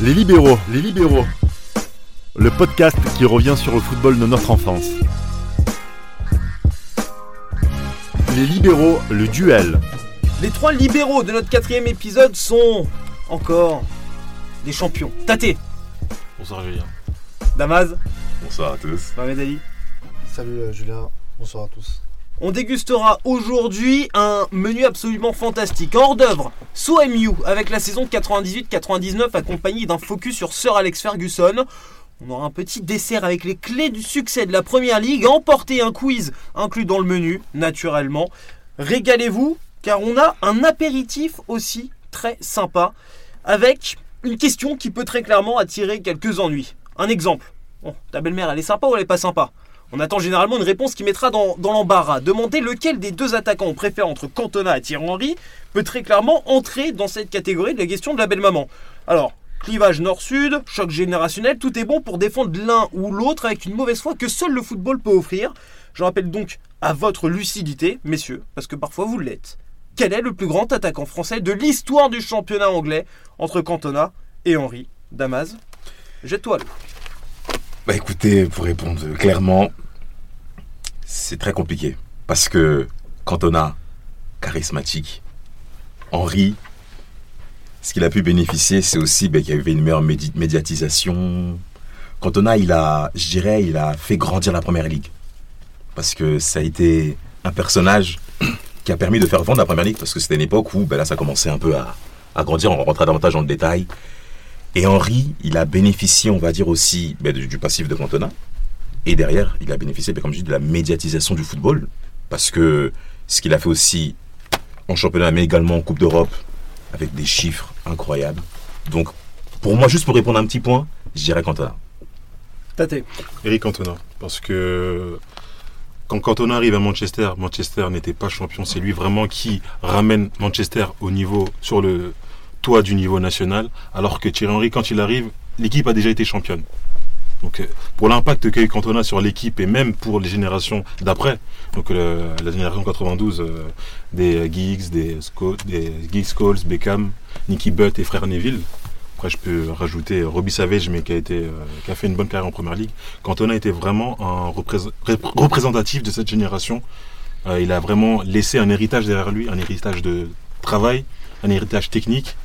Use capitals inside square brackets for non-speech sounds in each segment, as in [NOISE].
Les libéraux, les libéraux. Le podcast qui revient sur le football de notre enfance. Les libéraux, le duel. Les trois libéraux de notre quatrième épisode sont encore des champions. Tate, Bonsoir Julien. Damaz, Bonsoir à tous. Mohamed Ali. Salut euh, Julien, bonsoir à tous. On dégustera aujourd'hui un menu absolument fantastique. Hors d'œuvre, So MU avec la saison 98-99 accompagnée d'un focus sur Sir Alex Ferguson. On aura un petit dessert avec les clés du succès de la première ligue, emporter un quiz inclus dans le menu, naturellement. Régalez-vous, car on a un apéritif aussi très sympa avec une question qui peut très clairement attirer quelques ennuis. Un exemple. Bon, ta belle-mère, elle est sympa ou elle est pas sympa? On attend généralement une réponse qui mettra dans, l'embarras. Demander lequel des deux attaquants on préfère entre Cantona et Thierry Henry peut très clairement entrer dans cette catégorie de la question de la belle-maman. Alors, clivage nord-sud, choc générationnel, tout est bon pour défendre l'un ou l'autre avec une mauvaise foi que seul le football peut offrir. Je rappelle donc à votre lucidité, messieurs, parce que parfois vous l'êtes. Quel est le plus grand attaquant français de l'histoire du championnat anglais entre Cantona et Henry? Damas Jette-toi. Bah écoutez, pour répondre clairement, c'est très compliqué. Parce que Cantona, charismatique, Henri, ce qu'il a pu bénéficier, c'est aussi bah, qu'il y avait une meilleure médi- médiatisation. Cantona, il a, je dirais, il a fait grandir la première ligue. Parce que ça a été un personnage qui a permis de faire vendre la première ligue. Parce que c'était une époque où bah, là, ça commençait un peu à, à grandir. On rentrera davantage dans le détail. Et Henri, il a bénéficié, on va dire aussi, ben, du, du passif de Cantona. Et derrière, il a bénéficié, ben, comme je dis, de la médiatisation du football. Parce que ce qu'il a fait aussi en championnat, mais également en Coupe d'Europe, avec des chiffres incroyables. Donc, pour moi, juste pour répondre à un petit point, je dirais Cantona. Tate. Eric Cantona. Parce que quand Cantona arrive à Manchester, Manchester n'était pas champion. C'est lui vraiment qui ramène Manchester au niveau, sur le toit du niveau national. Alors que Thierry Henry, quand il arrive, l'équipe a déjà été championne. Donc, euh, pour l'impact qu'a eu Cantona sur l'équipe et même pour les générations d'après, donc le- la génération 92 euh, des Giggs, des, Sco- des Scholes, Beckham, Nicky Butt et frère Neville. Après, je peux rajouter Robbie Savage, mais qui a, été, euh, qui a fait une bonne carrière en première ligue. Cantona était vraiment un représentatif de cette génération. Euh, il a vraiment laissé un héritage derrière lui, un héritage de travail, un héritage technique.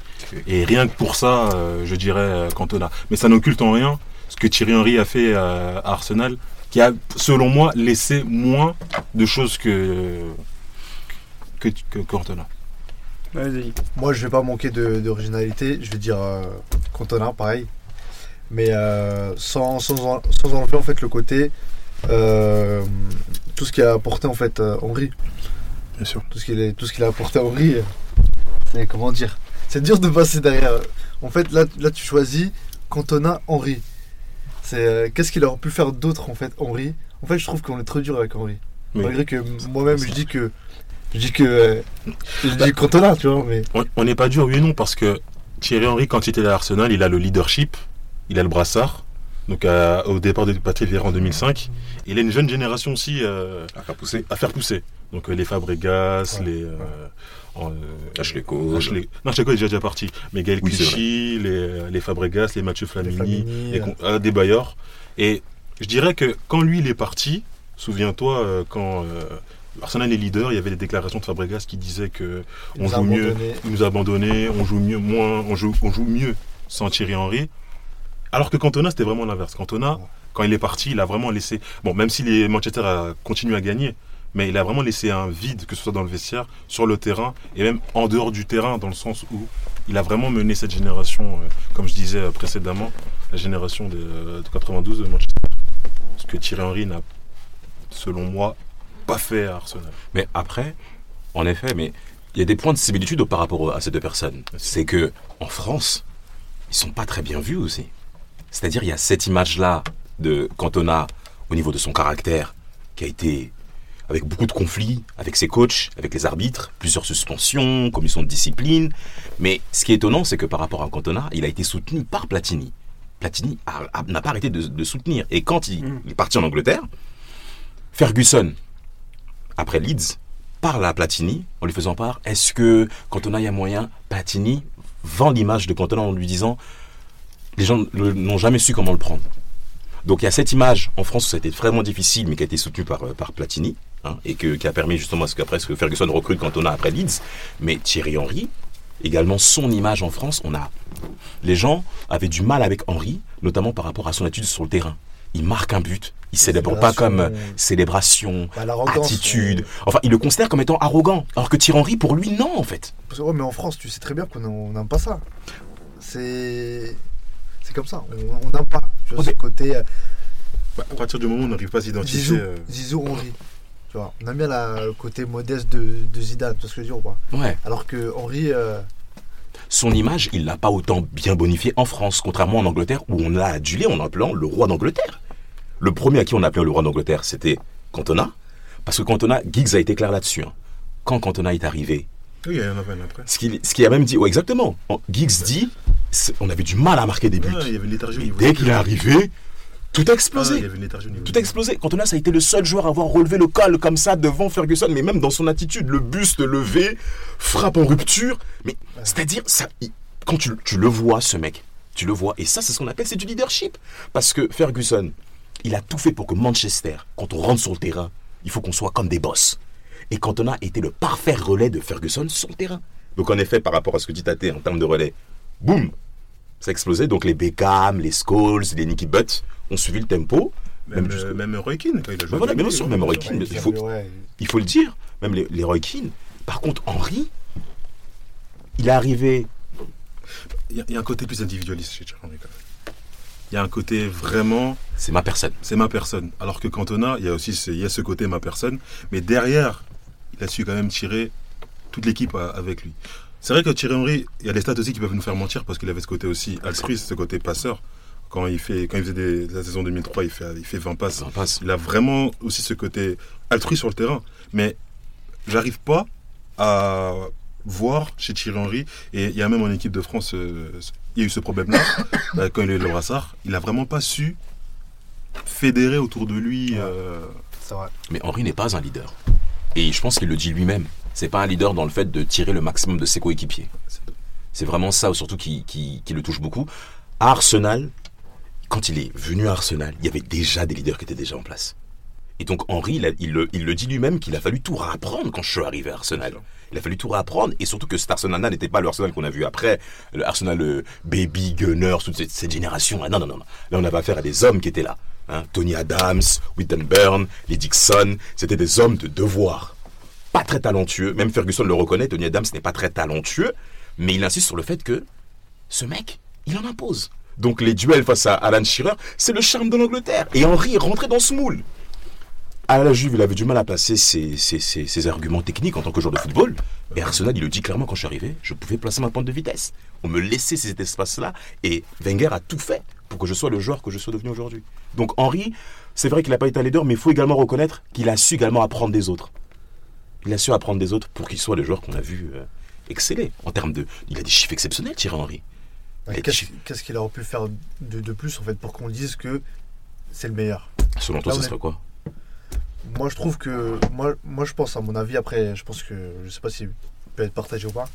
Et rien que pour ça, euh, je dirais euh, Cantona. Mais ça n'occulte en rien ce que Thierry Henry a fait euh, à Arsenal, qui a, selon moi, laissé moins de choses que, que, que Cantona. Vas-y. Moi je vais pas manquer d'originalité, je vais dire euh, Cantona pareil. Mais euh, sans, sans, en- sans enlever en fait le côté euh, tout ce qu'il a apporté en fait euh, Henry. Bien sûr. Tout ce qu'il est- tout ce qu'il a apporté Henry, euh, c'est comment dire C'est dur de passer derrière. En fait là, là tu choisis Cantona Henry. C'est euh, qu'est-ce qu'il aurait pu faire d'autre en fait Henry. En fait je trouve qu'on est trop dur avec Henry. Oui. Malgré que moi-même je dis que je dis que euh, je dis Cantona tu vois mais On- n'est pas dur, oui et non, parce que Thierry Henry, quand il était à Arsenal, il a le leadership, il a le brassard. Donc à- au départ de Patrick Vieira en 2005, il a une jeune génération aussi euh, À faire pousser. à faire pousser. Donc euh, les Fabregas, Ouais. les euh, euh, Ashley Cole. Ashley- Non, Ashley Cole est déjà, déjà parti. Mais Gaël Oui, Clichy, les, les Fabregas, les Mathieu Flamini, Flamini, les con- des Bayor. Et je dirais que quand lui il est parti, souviens-toi euh, quand euh, Arsenal est leader, il y avait des déclarations de Fabregas qui disaient que Il on joue mieux, il nous a on joue mieux, moins, on joue, on joue mieux sans Thierry Henry. Alors que Cantona, c'était vraiment l'inverse. Cantona, quand il est parti, il a vraiment laissé. Bon, même si les Manchester a continué à gagner, mais il a vraiment laissé un vide, que ce soit dans le vestiaire, sur le terrain, et même en dehors du terrain, dans le sens où il a vraiment mené cette génération, euh, comme je disais euh, précédemment, la génération de, euh, de 92 de Manchester. Ce que Thierry Henry n'a, selon moi, pas fait à Arsenal. Mais après, en effet, mais il y a des points de similitude par rapport à ces deux personnes. C'est que en France, ils sont pas très bien vus aussi. C'est-à-dire, il y a cette image-là de Cantona au niveau de son caractère qui a été avec beaucoup de conflits avec ses coachs, avec les arbitres, plusieurs suspensions, commission de discipline. Mais ce qui est étonnant, c'est que par rapport à Cantona, il a été soutenu par Platini. Platini n'a pas arrêté de, de soutenir. Et quand il, Mm. il est parti en Angleterre, Ferguson, après Leeds, parle à Platini en lui faisant part est-ce que Cantona, il y a moyen Platini vend l'image de Cantona en lui disant les gens n'ont jamais su comment le prendre. Donc il y a cette image en France où ça a été vraiment difficile, mais qui a été soutenue par, euh, par Platini, hein, et que, qui a permis justement à ce qu'après ce que Ferguson recrute Cantona après Leeds. Mais Thierry Henry, également son image en France, on a. Les gens avaient du mal avec Henry, notamment par rapport à son attitude sur le terrain. Il marque un but, il célèbre pas comme euh, célébration, Bah, attitude. Enfin, il le considère comme étant arrogant. Alors que Thierry Henry, pour lui, non, en fait. Parce que, ouais, mais en France, tu sais très bien qu'on on n'aime pas ça. C'est. C'est comme ça, on n'aime pas. Tu vois, ce côté. euh, Bah, à partir du moment où on n'arrive pas à s'identifier. Zizou, euh, Zizou Henry. Tu vois, on aime bien la- le côté modeste de, de Zidane, tu vois ce que je veux dire ou pas Ouais. Alors que Henry, euh, Son image, il l'a pas autant bien bonifié en France, contrairement en Angleterre, où on l'a adulé en appelant le roi d'Angleterre. Le premier à qui on appelait le roi d'Angleterre, c'était Cantona. Parce que Cantona, Giggs a été clair là-dessus. hein. Quand Cantona est arrivé, Oui, il y en a un après. ce qu'il ce qu'il a même dit, ouais, exactement. En- Giggs dit, c'est- on avait du mal à marquer des buts. Ouais, il y avait une léthargie au Mais niveau dès qu'il est arrivé, tout a Ah, explosé. il y avait une léthargie au niveau Tout a explosé. Cantona, ça a été le seul joueur à avoir relevé le col comme ça devant Ferguson, mais même dans son attitude, le buste levé, frappe en rupture. Mais c'est-à-dire, ça, quand tu, tu le vois, ce mec, tu le vois, et ça, c'est ce qu'on appelle, c'est du leadership. Parce que Ferguson, il a tout fait pour que Manchester, quand on rentre sur le terrain, il faut qu'on soit comme des boss. Et Cantona était le parfait relais de Ferguson sur le terrain. Donc en effet, par rapport à ce que dit Tate en termes de relais, boum, ça a explosé. Donc les Beckham, les Scholes, les Nicky Butt ont suivi le tempo. Même, Même euh, même Roy Keane, quand il a joué. Voilà, lui, sûr, ouais, même Roy. Keane, il faut- ouais, il faut le dire, même les, les Roy Keane. Par contre, Henry, il est arrivé. Il y, a- il y a un côté plus individualiste chez Thierry Henry, quand même. Il y a un côté vraiment, C'est ma personne. c'est ma personne. Alors que Cantona, il y a aussi ce, il y a ce côté ma personne. Mais derrière, il a su quand même tirer toute l'équipe à- avec lui. C'est vrai que Thierry Henry, il y a des stats aussi qui peuvent nous faire mentir parce qu'il avait ce côté aussi altruiste, ce côté passeur. Quand il, fait, quand il faisait des- la saison 2003, il fait, il fait 20 passes. Il a vraiment aussi ce côté altruiste sur le terrain. Mais j'arrive pas à voir chez Thierry Henry, et il y a même en équipe de France, euh, il y a eu ce problème-là, euh, [COUGHS] quand il a eu le brassard, il a vraiment pas su fédérer autour de lui. euh, c'est vrai. Mais Henry n'est pas un leader. Et je pense qu'il le dit lui-même. C'est pas un leader dans le fait de tirer le maximum de ses coéquipiers. C'est vraiment ça, surtout, qui, qui, qui le touche beaucoup. À Arsenal, quand il est venu à Arsenal, il y avait déjà des leaders qui étaient déjà en place. Et donc Henry, il, a- il le, il le dit lui-même qu'il a fallu tout réapprendre quand je suis arrivé à Arsenal. Il a fallu tout réapprendre, et surtout que cet Arsenal-là n'était pas le Arsenal qu'on a vu après, le Arsenal euh, Baby, Gunners, toute cette, cette génération. Non, non, non, non. Là, on avait affaire à des hommes qui étaient là. hein. Tony Adams, Whitton Byrne, les Dixon, c'était des hommes de devoir. Pas très talentueux, même Ferguson le reconnaît, Tony Adams n'est pas très talentueux, mais il insiste sur le fait que ce mec, il en impose. Donc les duels face à Alan Shearer, c'est le charme de l'Angleterre. Et Henry est rentré dans ce moule. À la Juve, il avait du mal à ses, ses- ses- ses arguments techniques en tant que joueur de football. Et Arsenal, il le dit clairement quand je suis arrivé, je pouvais placer ma pointe de vitesse. On me laissait cet espace-là. Et Wenger a tout fait pour que je sois le joueur que je suis devenu aujourd'hui. Donc Henry, c'est vrai qu'il n'a pas été un leader, mais il faut également reconnaître qu'il a su également apprendre des autres. Il a su apprendre des autres pour qu'il soit le joueur qu'on a vu euh, exceller. En termes de. Il a des chiffres exceptionnels, Thierry Henry. Qu'est-ce qu'il aurait pu faire de, de plus en fait pour qu'on dise que c'est le meilleur? Selon toi, ce serait quoi? Moi je trouve que. Moi, moi je pense, à mon avis, après, je pense que. Je sais pas si peut être partagé ou pas.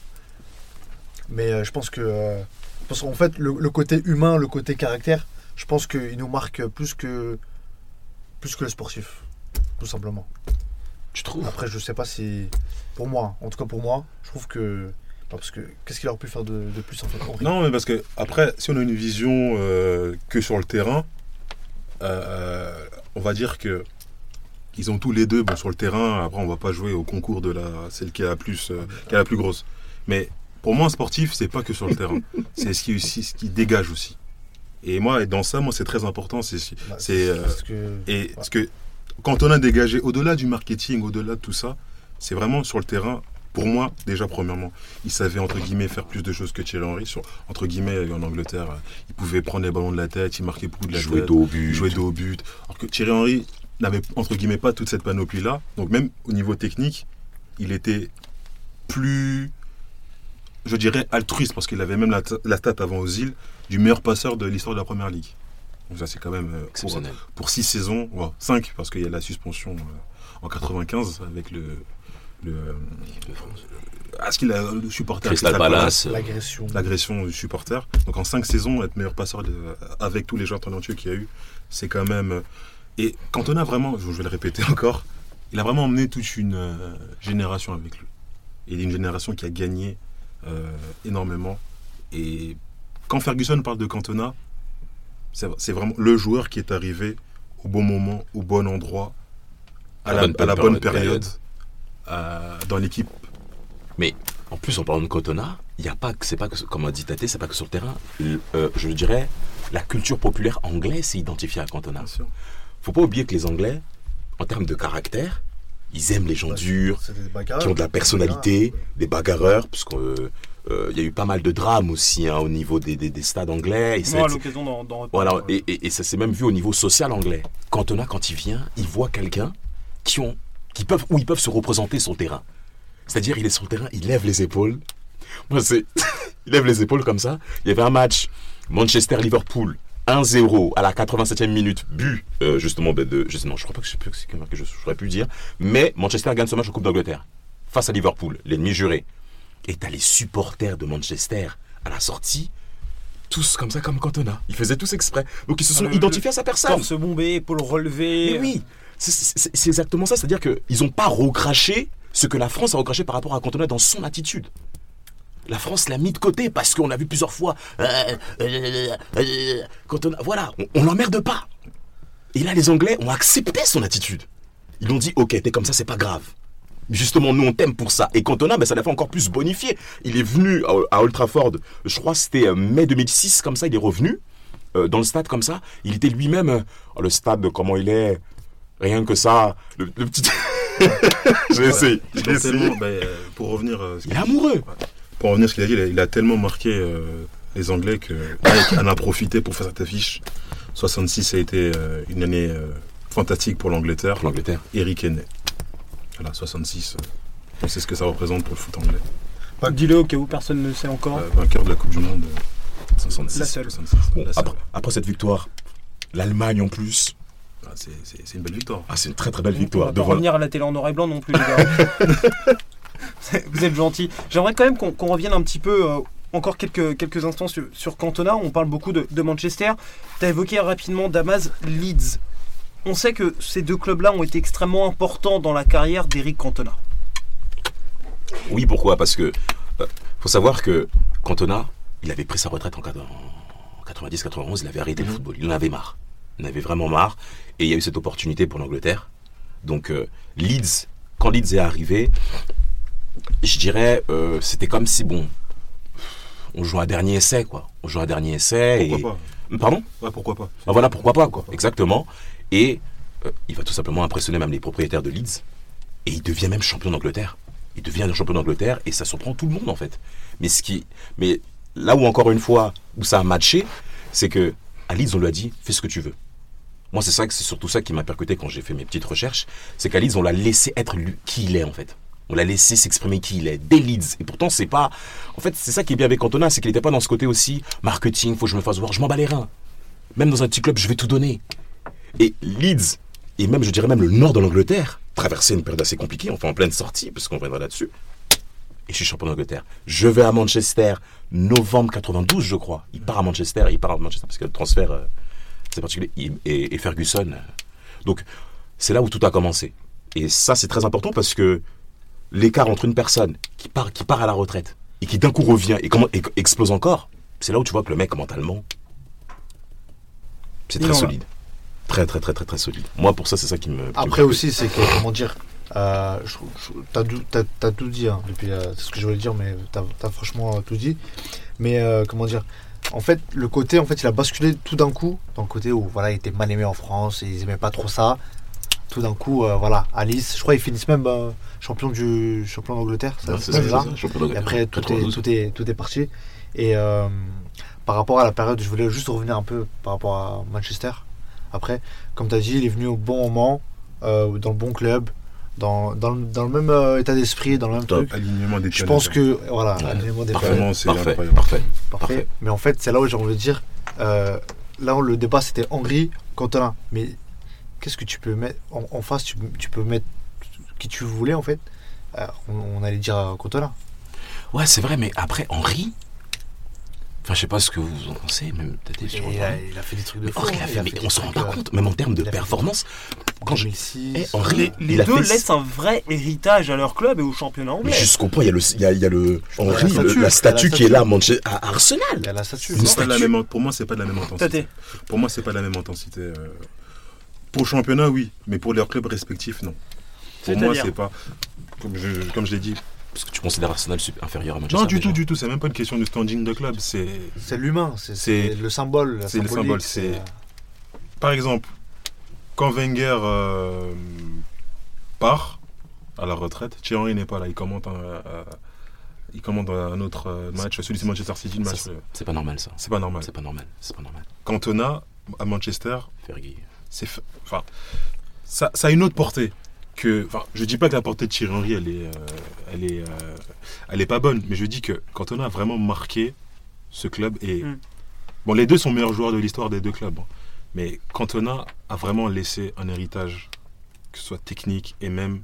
Mais euh, je pense que. euh, parce qu'en fait, le, le côté humain, le côté caractère, je pense qu'il nous marque plus que. Plus que le sportif. Tout simplement. Tu trouves Après, je sais pas si. Pour moi, en tout cas pour moi, je trouve que. Parce que qu'est-ce qu'il aurait pu faire de, de plus en fait Henry Non, mais parce que après, si on a une vision euh, que sur le terrain, euh, on va dire que ils ont tous les deux, bon, sur le terrain. Après, on va pas jouer au concours de la celle qui a la plus, euh, qui a la plus grosse. Mais pour moi, un sportif, c'est pas que sur le terrain. [LAUGHS] C'est ce qui aussi, ce qui dégage aussi. Et moi, et dans ça, moi, c'est très important. C'est Bah, c'est euh, que. et ce que quand on a dégagé, au-delà du marketing, au-delà de tout ça, c'est vraiment sur le terrain. Pour moi, déjà premièrement, il savait entre guillemets faire plus de choses que Thierry Henry. Sur, entre guillemets, en Angleterre, euh, il pouvait prendre les ballons de la tête, il marquait beaucoup de la Jouer tête, dos au but. jouer dos au but. Alors que Thierry Henry n'avait entre guillemets pas toute cette panoplie-là. Donc même au niveau technique, il était plus, je dirais, altruiste parce qu'il avait même la, la stat avant aux îles du meilleur passeur de l'histoire de la Première Ligue. Donc ça c'est quand même euh, pour, six saisons, ouais, cinq parce qu'il y a la suspension euh, en 95 avec le, le, euh, ah, ce qu'il a euh, L'agression. l'agression du supporter. Donc en 5 saisons, être meilleur passeur de- avec tous les joueurs talentueux qu'il y a eu, c'est quand même. euh, Et Cantona, vraiment, je vais le répéter [LAUGHS] encore, il a vraiment emmené toute une euh, génération avec lui. Il est une génération qui a gagné euh, énormément. Et quand Ferguson parle de Cantona, c'est vraiment le joueur qui est arrivé au bon moment, au bon endroit, à, la, à la bonne période, euh, dans l'équipe. En plus, en parlant de Cotona, il y a pas que c'est pas que comme a dit Tate, c'est pas que sur le terrain. Le- euh, je dirais la culture populaire anglaise s'est identifiée à Cantona. Faut pas oublier que les Anglais, en termes de caractère, ils aiment les gens durs, des bagarres. qui ont de la personnalité, des bagarreurs, parce qu'il y a eu pas mal de drames aussi hein, au niveau des, des- des stades anglais. Et c'est- l'occasion d'en d'en voilà, et, et- et ça s'est même vu au niveau social anglais. Cantona, quand il vient, il voit quelqu'un qui ont, qui peuvent, où ils peuvent se représenter le terrain. C'est-à-dire, il est sur le terrain, il lève les épaules. Moi, c'est, [LAUGHS] il lève les épaules comme ça. Il y avait un match Manchester-Liverpool. 1-0 à la 87e minute, but euh, justement ben, de. Je sais, non, je crois pas que c'est que c'est que je j'aurais pu le dire. Mais Manchester gagne ce match en Coupe d'Angleterre face à Liverpool, l'ennemi juré. Et t'as les supporters de Manchester à la sortie, tous comme ça, comme Cantona. Ils faisaient tous exprès. Donc ils se sont Ah, identifiés à sa personne. Torse bombé, épaule relevée. Mais oui, c'est exactement ça. C'est-à-dire qu'ils n'ont pas recraché ce que la France a recraché par rapport à Cantona dans son attitude. La France l'a mis de côté parce qu'on a vu plusieurs fois. euh, euh, euh, Cantona, voilà, on, on l'emmerde pas. Et là, les Anglais ont accepté son attitude. Ils ont dit, ok, t'es comme ça, c'est pas grave. Justement, nous, on t'aime pour ça. Et Cantona, ben, ça l'a fait encore plus bonifier. Il est venu à, à Old Trafford, je crois que c'était euh, mai 2006, comme ça, il est revenu euh, dans le stade comme ça. Il était lui-même, euh, oh, le stade, comment il est, rien que ça, le, le petit... [LAUGHS] j'ai essayé, ben, euh, pour revenir, euh, Il est amoureux. pour revenir à ce qu'il a dit, il a, il a tellement marqué euh, les Anglais que Mike en a profité pour faire cette affiche. 66 a été euh, une année euh, fantastique pour l'Angleterre. Pour l'Angleterre. Eric est né. Voilà, 66. euh, on sait ce que ça représente pour le foot anglais. Dis-le au cas où personne ne sait encore. Euh, vainqueur de la Coupe du Monde. euh, 66. La seule. 66, Bon, la seule. après, après cette victoire, l'Allemagne en plus, Ah, c'est- une belle victoire. ah, c'est une très très belle On victoire. va pas revenir à la télé en noir et blanc non plus, les gars. [LAUGHS] Vous êtes gentils. J'aimerais quand même qu'on revienne un petit peu, euh, encore quelques, quelques instants sur, sur Cantona. On parle beaucoup de, de Manchester. Tu as évoqué rapidement Damas Leeds. On sait que ces deux clubs-là ont été extrêmement importants dans la carrière d'Eric Cantona. Oui, pourquoi? Parce que euh, faut savoir que Cantona, il avait pris sa retraite en 90-91, il avait arrêté le football, il en avait marre. Il en avait vraiment marre. Et il y a eu cette opportunité pour l'Angleterre. Donc euh, Leeds, quand Leeds est arrivé, je dirais, euh, c'était comme si, bon, on joue un dernier essai, quoi. On joue un dernier essai. Pourquoi et... Pardon Ouais, pourquoi pas ah, voilà, pourquoi pas, quoi. Exactement. Et euh, il va tout simplement impressionner même les propriétaires de Leeds. Et il devient même champion d'Angleterre. Il devient champion d'Angleterre et ça surprend tout le monde, en fait. Mais, ce qui, mais là où, encore une fois, où ça a matché, c'est que à Leeds, on lui a dit fais ce que tu veux. Moi, c'est ça, c'est surtout ça qui m'a percuté quand j'ai fait mes petites recherches. C'est qu'à Leeds, on l'a laissé être lui- qui il est, en fait. On l'a laissé s'exprimer qui il est, dès Leeds. Et pourtant, c'est pas. En fait, c'est ça qui est bien avec Cantona, c'est qu'il n'était pas dans ce côté aussi marketing, faut que je me fasse voir, je m'en bats les reins. Même dans un petit club, je vais tout donner. Et Leeds, et même, je dirais même le nord de l'Angleterre, traversait une période assez compliquée, enfin en pleine sortie, puisqu'on reviendra là-dessus. Et je suis champion d'Angleterre. Je vais à Manchester, novembre 92, je crois. Il part à Manchester, il part à Manchester, parce que le transfert, euh, c'est particulier. Et, et- et Ferguson. euh, Donc, c'est là où tout a commencé. Et ça, c'est très important parce que l'écart entre une personne qui part, qui part à la retraite et qui d'un coup revient et, comment, et explose encore, c'est là où tu vois que le mec, mentalement, c'est très solide. Très, très, très, très, très solide. Moi, pour ça, c'est ça qui me. Après aussi, c'est que, comment dire, euh, t'as t'as tout dit, hein, depuis, euh, c'est ce que je voulais dire, mais t'as as franchement euh, tout dit. Mais euh, comment dire, en fait, le côté, en fait, il a basculé tout d'un coup, dans le côté où, voilà, il était mal aimé en France, et ils aimaient pas trop ça. Tout d'un coup, euh, voilà, Alice, je crois qu'ils finissent même euh, champion du champion d'Angleterre, ça, ça, Et après, tout est, 92. tout, est, tout est parti. Et euh, par rapport à la période, je voulais juste revenir un peu par rapport à Manchester. Après, comme tu as dit, il est venu au bon moment, euh, dans le bon club, dans, dans, le, dans le même euh, état d'esprit, dans le même Top. truc. Alignement des Je pense que, voilà, Ouais. alignement des Parfait, parfait, parfait, parfait. parfait. Mais en fait, c'est là où j'ai envie de dire, euh, là où le débat c'était Henri, Cantona. Mais qu'est-ce que tu peux mettre en, en face tu, tu peux mettre qui tu voulais en fait. euh, on, on allait dire euh, Cantona. Ouais, c'est vrai, mais après, Henri. Enfin, je sais pas ce que vous en pensez, même peut-être il, a, terrain. il a fait des trucs de Mais fou. Henri, a fait, mais on s'en rend pas euh, compte, même en termes de performance. Quand je- 2006. Eh, Henri, Les, les il a deux fait- laissent un vrai héritage à leur club et au championnat Mais anglais. jusqu'au point, il y a le, il y a, il y a le Henri, la statue, la la statue qui est là à, à Arsenal. Il y a la statue. Pour moi, c'est pas de la même intensité. Pour moi, c'est pas de la même intensité. Pour le championnat, oui, mais pour leurs clubs respectifs, non. Pour moi, c'est pas. Comme je, comme je l'ai dit. Parce que tu considères Arsenal inférieur à Manchester Non, du déjà. tout, du tout. C'est même pas une question de standing de club. C'est, C'est l'humain, c'est le symbole. c'est le symbole, c'est- par exemple, quand Wenger euh, part à la retraite, Thierry n'est pas là. Il commente un, euh, il commande un autre euh, match, celui de Manchester City, le match. c'est- C'est pas normal ça. C'est pas normal. C'est pas normal. C'est pas normal. Cantona à Manchester, Fergie. C'est enfin ça, ça a une autre portée que enfin je dis pas que la portée de Thierry Henry elle est euh, elle est euh, elle est pas bonne mais je dis que Cantona a vraiment marqué ce club et Mm. bon les deux sont meilleurs joueurs de l'histoire des deux clubs hein. mais Cantona a vraiment laissé un héritage que ce soit technique et même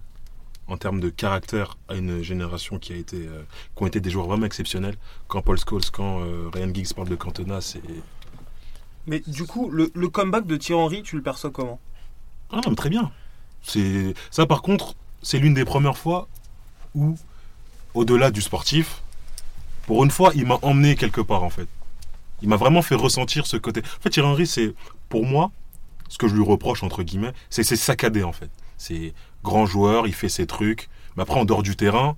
en termes de caractère à une génération qui a été euh, qui ont été des joueurs vraiment exceptionnels quand Paul Scholes quand Ryan Giggs parle de Cantona c'est Mais du coup, le, le comeback de Thierry Henry, tu le perçois comment? Ah non, mais très bien. C'est ça par contre, c'est l'une des premières fois où, au-delà du sportif, pour une fois, il m'a emmené quelque part en fait. Il m'a vraiment fait ressentir ce côté. En fait, Thierry Henry, c'est pour moi ce que je lui reproche entre guillemets, c'est c'est saccadé en fait. C'est grand joueur, il fait ses trucs, mais après en dehors du terrain,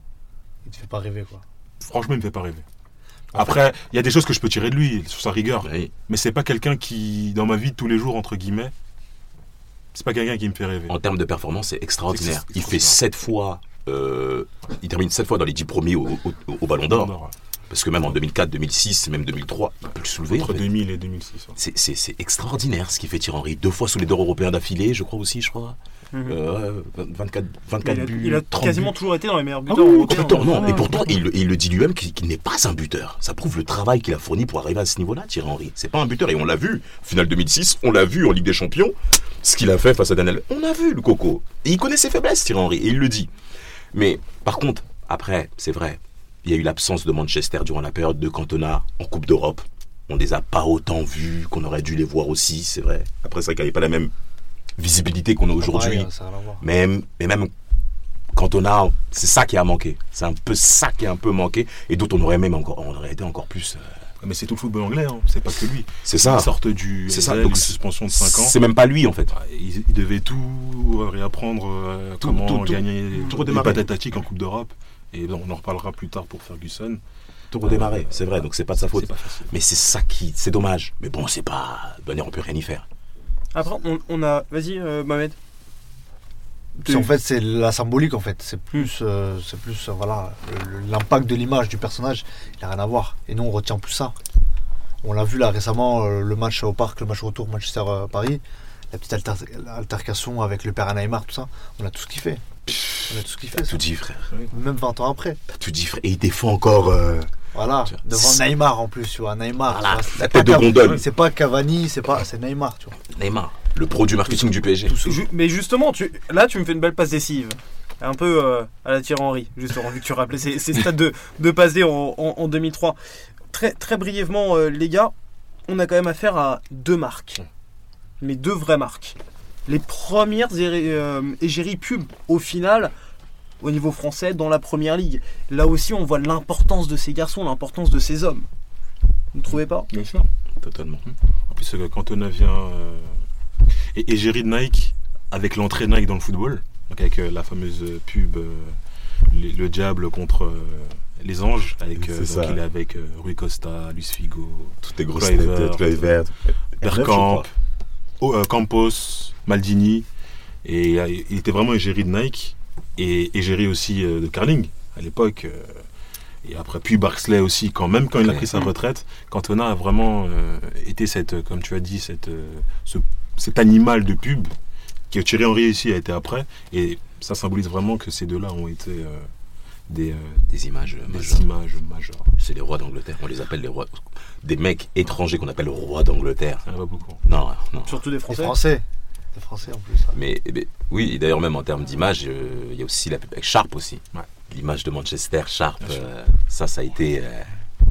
Il te fait pas rêver, quoi. franchement, il me fait pas rêver. Après, il y a des choses que je peux tirer de lui sur sa rigueur, Oui. mais c'est pas quelqu'un qui, dans ma vie de tous les jours entre guillemets, c'est pas quelqu'un qui me fait rêver. En termes de performance, c'est extraordinaire. Il fait. 7 fois. euh, il termine 7 fois dans les 10 premiers au, au- au Ballon d'Or. Parce que même en 2004, 2006, même 2003, il peut le soulever. en Entre fait. 2000 et 2006. ouais. C'est- extraordinaire ce qu'il fait Thierry Henry. Deux fois sous les d'or européens d'affilée, je crois aussi, je crois. Euh, 24, 24 il a, buts. il a 30 quasiment buts. toujours été dans les meilleurs Ah buteurs oui, oui, européens. non. Ah, Et pourtant, il, le- il le dit lui-même qu'il qu'il n'est pas un buteur. Ça prouve le travail qu'il a fourni pour arriver à ce niveau-là, Thierry Henry. C'est pas un buteur et on l'a vu. Finale 2006, on l'a vu en Ligue des Champions. Ce qu'il a fait face à Daniel, on a vu le coco. Et il connaît ses faiblesses, Thierry Henry, et il le dit. Mais par contre, après, c'est vrai, il y a eu l'absence de Manchester durant la période de Cantona en Coupe d'Europe. On les a pas autant vus qu'on aurait dû les voir aussi, c'est vrai. Après, c'est vrai qu'il n'y avait pas la même visibilité qu'on a aujourd'hui. Ça. Mais, mais même quand on a, c'est ça qui a manqué. C'est un peu ça qui a un peu manqué et d'autres on aurait même encore, on aurait été encore plus. euh, Mais c'est tout le football anglais, hein. c'est pas que lui. C'est ça. Ils sortent du C'est ça, donc suspension de 5 ans. C'est même pas lui en fait. Ils, ils devaient tout réapprendre euh, Tout, comment tout, tout. gagner Tout les redémarrer. patatiques en Coupe d'Europe. Et on en reparlera plus tard pour Ferguson. Tout redémarrer, c'est vrai. Donc c'est pas de sa faute. Mais c'est ça qui, c'est dommage. Mais bon, c'est pas, ben, on peut rien y faire. Après, on, on a. Vas-y, euh, Mohamed. C'est- En fait, c'est la symbolique, en fait. C'est plus, euh, c'est plus euh, voilà, l'impact de l'image du personnage. Il n'a rien à voir. Et nous, on retient plus ça. On l'a vu là récemment, euh, le match au parc, le match retour Manchester-Paris. La petite alter- altercation avec le père Neymar, tout ça. On a tout ce qu'il fait. On a tout ce qu'il fait. T'as ça. tout dit, frère. Même 20 ans après. T'as tout dit, frère. Et il défend encore. euh, Voilà. Devant Neymar en plus, tu vois. Neymar. Voilà, tu vois, c'est la pas tête de gondole. C'est pas Cavani, c'est pas, c'est Neymar, tu vois. Neymar, le pro du marketing du PSG. Tout mais justement, tu, là, tu me fais une belle passe décisive. Un peu euh, à la Thierry Henry, justement, vu que tu rappelais ces, ces stades de, de passe en, en- en 2003. Très, très brièvement, euh, les gars, on a quand même affaire à deux marques. Mais deux vraies marques. Les premières euh, égéries pub, au final, au niveau français, dans la première ligue. Là aussi, on voit l'importance de ces garçons, l'importance de ces hommes. Vous ne trouvez pas? Bien sûr. Totalement. En plus, euh, quand on vient. euh, et, Jerry de Nike, avec l'entrée Nike dans le football, donc avec euh, la fameuse pub euh, Le Diable contre euh, les Anges, avec, euh, donc il est avec euh, Rui Costa, Luis Figo, Toutes les grosses têtes. Bergkamp, oh, euh, Campos, Maldini. Et euh, il était vraiment égérie de Nike et égérie aussi euh, de Carling à l'époque. euh, et après, puis Barksley aussi, quand même quand il a pris sa retraite, Cantona a vraiment euh, été cette, comme tu as dit, cette, euh, ce- cet animal de pub que Thierry Henry ici a été après. Et ça symbolise vraiment que ces deux-là ont été euh, des, euh, Des images des majeures. images majeures. C'est les rois d'Angleterre. On les appelle les rois. Des mecs étrangers qu'on appelle rois d'Angleterre. Il y en a pas beaucoup. Non, non. Surtout des Français. Français. Les Français en plus. ça. Mais, eh ben, oui, et d'ailleurs, même en termes d'image, euh, il y a aussi la pub avec Sharp aussi. Ouais. l'image de Manchester, Sharp, euh, ça, ça a été euh,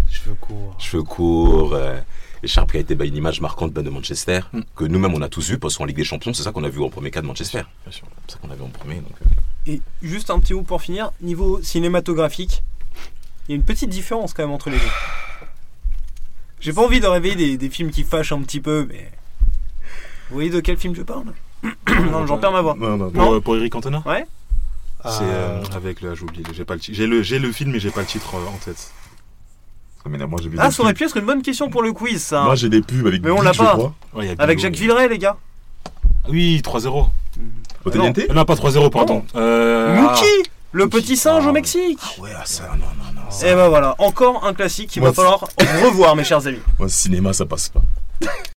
Cheveux courts. cheveux courts. euh, et Sharp qui a été bah, une image marquante bah, de Manchester, Mm. que nous-mêmes on a tous vu, parce qu'en Ligue des Champions, c'est ça qu'on a vu en premier cas de Manchester. Bien sûr. C'est ça qu'on a vu en premier. Donc, euh, Et juste un petit mot pour finir, niveau cinématographique, il y a une petite différence quand même entre les deux. J'ai pas envie de réveiller des, des films qui fâchent un petit peu, mais. Vous voyez de quel film je parle [COUGHS] Non, j'en perds ma voix. Non, non, Non pour, pour Eric Cantona Ouais Ah, C'est euh, avec le. J'ai oublié, j'ai pas le titre. J'ai le, j'ai le film, mais j'ai pas le titre euh, en tête. mais là, moi, j'ai vu Ah, ça aurait pu être une bonne question pour le quiz, ça. Moi j'ai des pubs avec Mais on l'a pas. Ouais, Avec. Jacques Villeray, les gars. Ah Oui, 3-0. Au Ah non. TNT Euh, Non, pas 3-0, pardon. Euh, Mookie Le Mookie. petit singe au Ah. Mexique Ouais, ah, ça, non, non, non. ça- Et ben voilà, encore un classique qu'il va falloir revoir, mes chers amis. Moi, cinéma, ça passe pas.